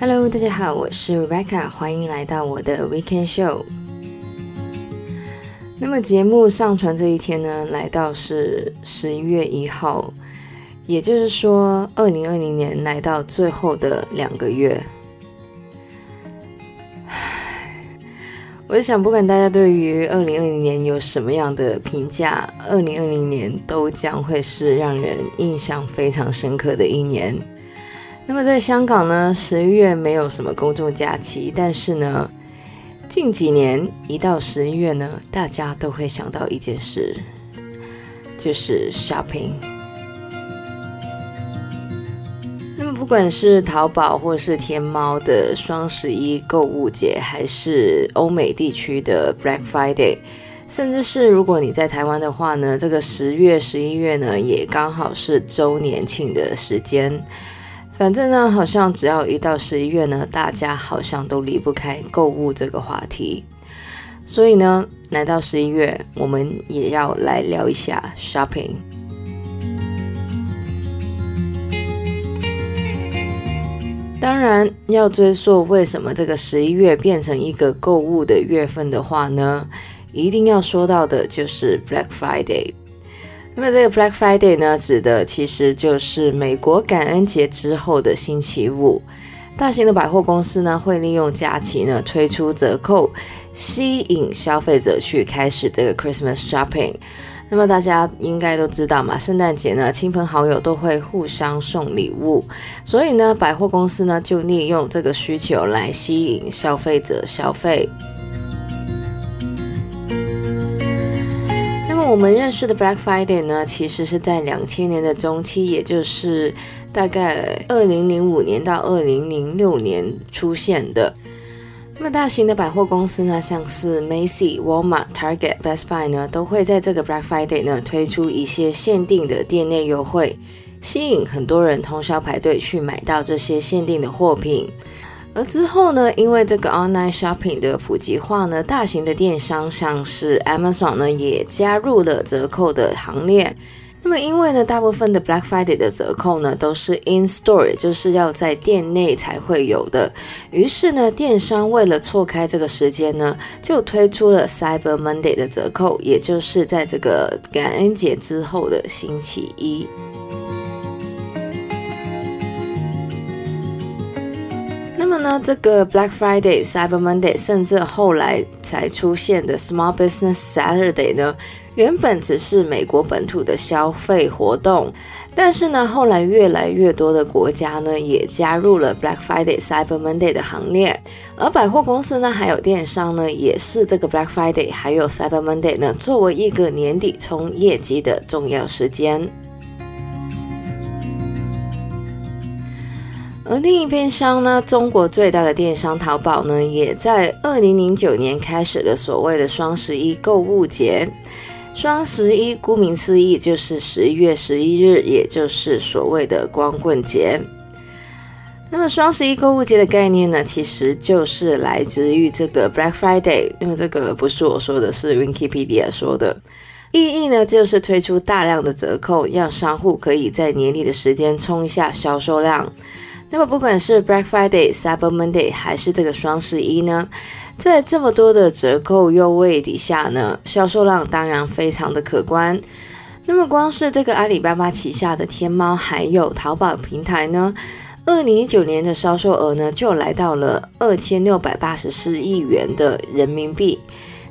Hello，大家好，我是 Rebecca，欢迎来到我的 Weekend Show。那么节目上传这一天呢，来到是十一月一号，也就是说，二零二零年来到最后的两个月。我就想，不管大家对于二零二零年有什么样的评价，二零二零年都将会是让人印象非常深刻的一年。那么在香港呢，十一月没有什么公众假期，但是呢，近几年一到十一月呢，大家都会想到一件事，就是 shopping。那么不管是淘宝或是天猫的双十一购物节，还是欧美地区的 Black Friday，甚至是如果你在台湾的话呢，这个十月、十一月呢，也刚好是周年庆的时间。反正呢，好像只要一到十一月呢，大家好像都离不开购物这个话题。所以呢，来到十一月，我们也要来聊一下 shopping。当然，要追溯为什么这个十一月变成一个购物的月份的话呢，一定要说到的就是 Black Friday。那么这个 Black Friday 呢，指的其实就是美国感恩节之后的星期五，大型的百货公司呢会利用假期呢推出折扣，吸引消费者去开始这个 Christmas shopping。那么大家应该都知道嘛，圣诞节呢，亲朋好友都会互相送礼物，所以呢，百货公司呢就利用这个需求来吸引消费者消费。我们认识的 Black Friday 呢，其实是在两千年的中期，也就是大概二零零五年到二零零六年出现的。那么大型的百货公司呢，像是 Macy、Walmart、Target、Best Buy 呢，都会在这个 Black Friday 呢推出一些限定的店内优惠，吸引很多人通宵排队去买到这些限定的货品。而之后呢，因为这个 Online Shopping 的普及化呢，大型的电商像是 Amazon 呢，也加入了折扣的行列。那么，因为呢，大部分的 Black Friday 的折扣呢都是 in store，就是要在店内才会有的。于是呢，电商为了错开这个时间呢，就推出了 Cyber Monday 的折扣，也就是在这个感恩节之后的星期一。呢，这个 Black Friday、Cyber Monday，甚至后来才出现的 Small Business Saturday 呢，原本只是美国本土的消费活动，但是呢，后来越来越多的国家呢也加入了 Black Friday、Cyber Monday 的行列，而百货公司呢还有电商呢也是这个 Black Friday 还有 Cyber Monday 呢作为一个年底冲业绩的重要时间。而另一边商呢，中国最大的电商淘宝呢，也在二零零九年开始了所谓的双十一购物节。双十一顾名思义就是十一月十一日，也就是所谓的光棍节。那么双十一购物节的概念呢，其实就是来自于这个 Black Friday，因为这个不是我说的，是 Wikipedia 说的。意义呢，就是推出大量的折扣，让商户可以在年底的时间冲一下销售量。那么，不管是 Black Friday、Cyber Monday 还是这个双十一呢，在这么多的折扣优惠底下呢，销售量当然非常的可观。那么，光是这个阿里巴巴旗下的天猫还有淘宝平台呢，二零一九年的销售额呢，就来到了二千六百八十四亿元的人民币，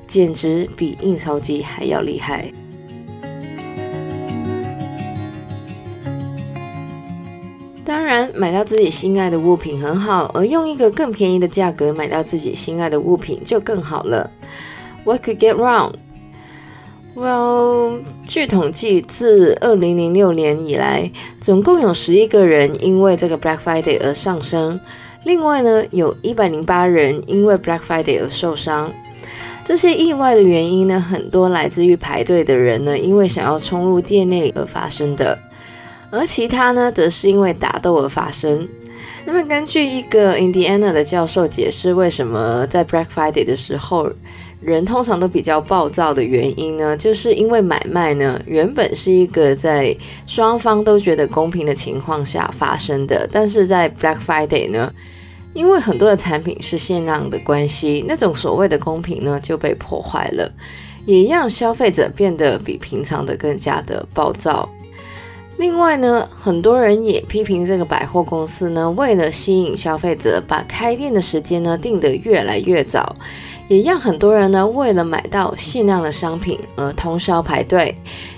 简直比印钞机还要厉害。当然，买到自己心爱的物品很好，而用一个更便宜的价格买到自己心爱的物品就更好了。What could get wrong? Well，据统计，自二零零六年以来，总共有十一个人因为这个 Black Friday 而丧生，另外呢，有一百零八人因为 Black Friday 而受伤。这些意外的原因呢，很多来自于排队的人呢，因为想要冲入店内而发生的。而其他呢，则是因为打斗而发生。那么，根据一个 Indiana 的教授解释，为什么在 Black Friday 的时候，人通常都比较暴躁的原因呢？就是因为买卖呢，原本是一个在双方都觉得公平的情况下发生的，但是在 Black Friday 呢，因为很多的产品是限量的关系，那种所谓的公平呢就被破坏了，也让消费者变得比平常的更加的暴躁。另外呢，很多人也批评这个百货公司呢，为了吸引消费者，把开店的时间呢定得越来越早，也让很多人呢为了买到限量的商品而通宵排队，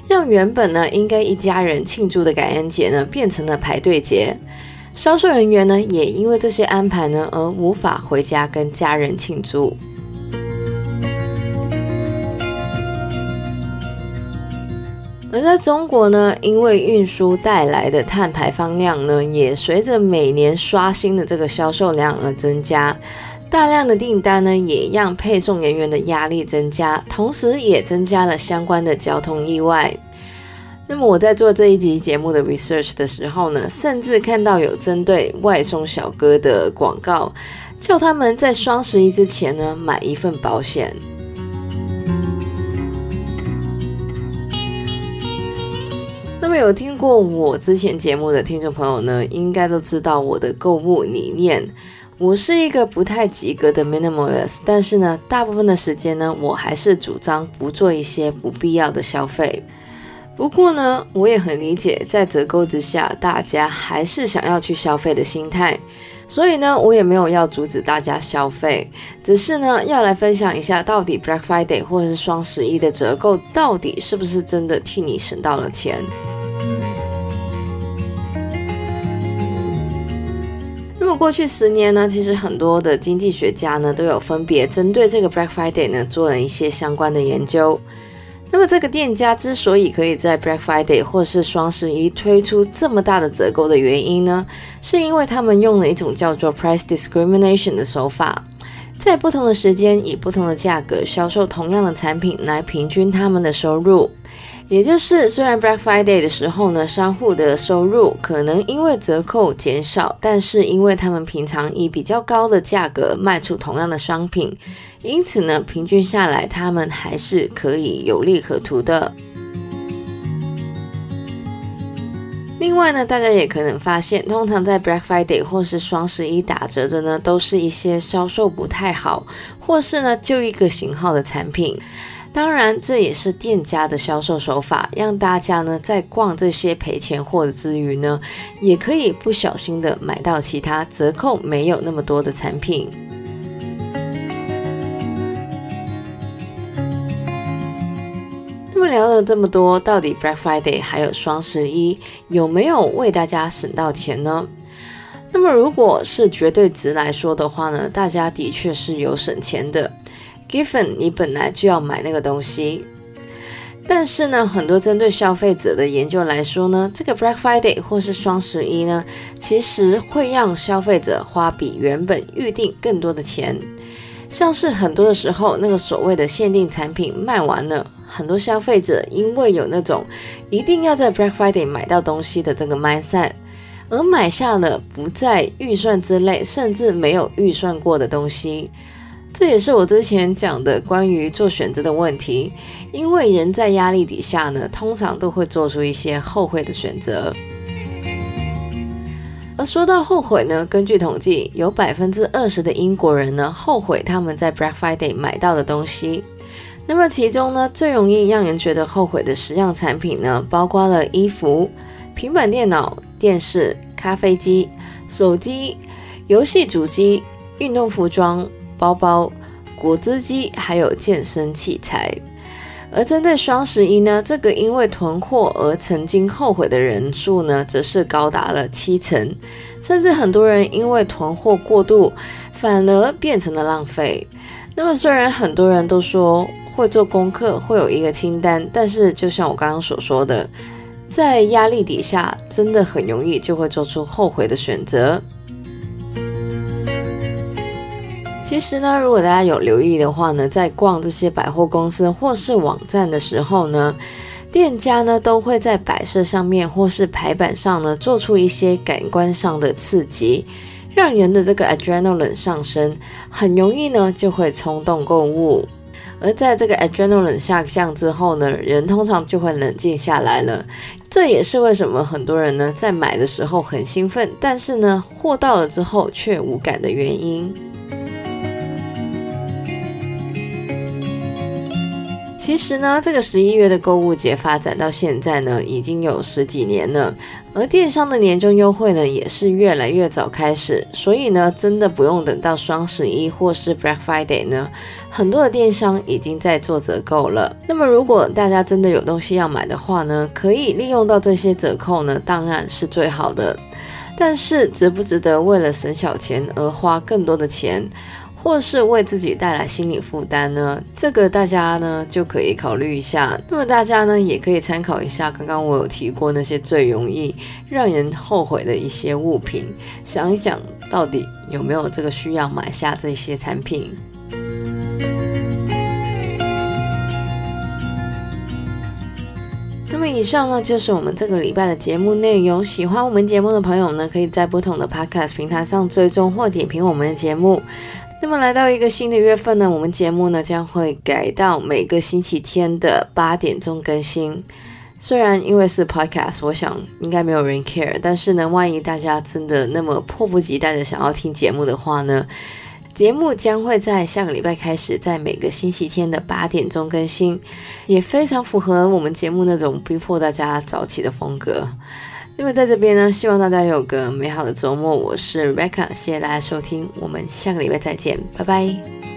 让原本呢应该一家人庆祝的感恩节呢变成了排队节。销售人员呢也因为这些安排呢而无法回家跟家人庆祝。而在中国呢，因为运输带来的碳排放量呢，也随着每年刷新的这个销售量而增加，大量的订单呢，也让配送人员的压力增加，同时也增加了相关的交通意外。那么我在做这一集节目的 research 的时候呢，甚至看到有针对外送小哥的广告，叫他们在双十一之前呢，买一份保险。那么有听过我之前节目的听众朋友呢，应该都知道我的购物理念。我是一个不太及格的 minimalist，但是呢，大部分的时间呢，我还是主张不做一些不必要的消费。不过呢，我也很理解，在折扣之下，大家还是想要去消费的心态。所以呢，我也没有要阻止大家消费，只是呢，要来分享一下，到底 Black Friday 或者是双十一的折扣，到底是不是真的替你省到了钱？过去十年呢，其实很多的经济学家呢都有分别针对这个 Black Friday 呢做了一些相关的研究。那么这个店家之所以可以在 Black Friday 或是双十一推出这么大的折扣的原因呢，是因为他们用了一种叫做 Price Discrimination 的手法，在不同的时间以不同的价格销售同样的产品来平均他们的收入。也就是，虽然 Black Friday 的时候呢，商户的收入可能因为折扣减少，但是因为他们平常以比较高的价格卖出同样的商品，因此呢，平均下来他们还是可以有利可图的。另外呢，大家也可能发现，通常在 Black Friday 或是双十一打折的呢，都是一些销售不太好，或是呢就一个型号的产品。当然，这也是店家的销售手法，让大家呢在逛这些赔钱货之余呢，也可以不小心的买到其他折扣没有那么多的产品。那么聊了这么多，到底 Black Friday 还有双十一有没有为大家省到钱呢？那么如果是绝对值来说的话呢，大家的确是有省钱的。Given 你本来就要买那个东西，但是呢，很多针对消费者的研究来说呢，这个 Black Friday 或是双十一呢，其实会让消费者花比原本预定更多的钱。像是很多的时候，那个所谓的限定产品卖完了，很多消费者因为有那种一定要在 Black Friday 买到东西的这个 mindset，而买下了不在预算之内，甚至没有预算过的东西。这也是我之前讲的关于做选择的问题，因为人在压力底下呢，通常都会做出一些后悔的选择。而说到后悔呢，根据统计，有百分之二十的英国人呢后悔他们在 Black Friday 买到的东西。那么其中呢，最容易让人觉得后悔的十样产品呢，包括了衣服、平板电脑、电视、咖啡机、手机、游戏主机、运动服装。包包、果汁机，还有健身器材。而针对双十一呢，这个因为囤货而曾经后悔的人数呢，则是高达了七成，甚至很多人因为囤货过度，反而变成了浪费。那么，虽然很多人都说会做功课，会有一个清单，但是就像我刚刚所说的，在压力底下，真的很容易就会做出后悔的选择。其实呢，如果大家有留意的话呢，在逛这些百货公司或是网站的时候呢，店家呢都会在摆设上面或是排版上呢做出一些感官上的刺激，让人的这个 adrenaline 上升，很容易呢就会冲动购物。而在这个 adrenaline 下降之后呢，人通常就会冷静下来了，这也是为什么很多人呢在买的时候很兴奋，但是呢货到了之后却无感的原因。其实呢，这个十一月的购物节发展到现在呢，已经有十几年了。而电商的年终优惠呢，也是越来越早开始，所以呢，真的不用等到双十一或是 Black Friday 呢，很多的电商已经在做折扣了。那么，如果大家真的有东西要买的话呢，可以利用到这些折扣呢，当然是最好的。但是，值不值得为了省小钱而花更多的钱？或是为自己带来心理负担呢？这个大家呢就可以考虑一下。那么大家呢也可以参考一下刚刚我有提过那些最容易让人后悔的一些物品，想一想到底有没有这个需要买下这些产品。那么以上呢就是我们这个礼拜的节目内容。喜欢我们节目的朋友呢，可以在不同的 Podcast 平台上追踪或点评我们的节目。那么来到一个新的月份呢，我们节目呢将会改到每个星期天的八点钟更新。虽然因为是 podcast，我想应该没有人 care，但是呢，万一大家真的那么迫不及待的想要听节目的话呢，节目将会在下个礼拜开始，在每个星期天的八点钟更新，也非常符合我们节目那种逼迫大家早起的风格。那么在这边呢，希望大家有个美好的周末。我是 Rebecca，谢谢大家收听，我们下个礼拜再见，拜拜。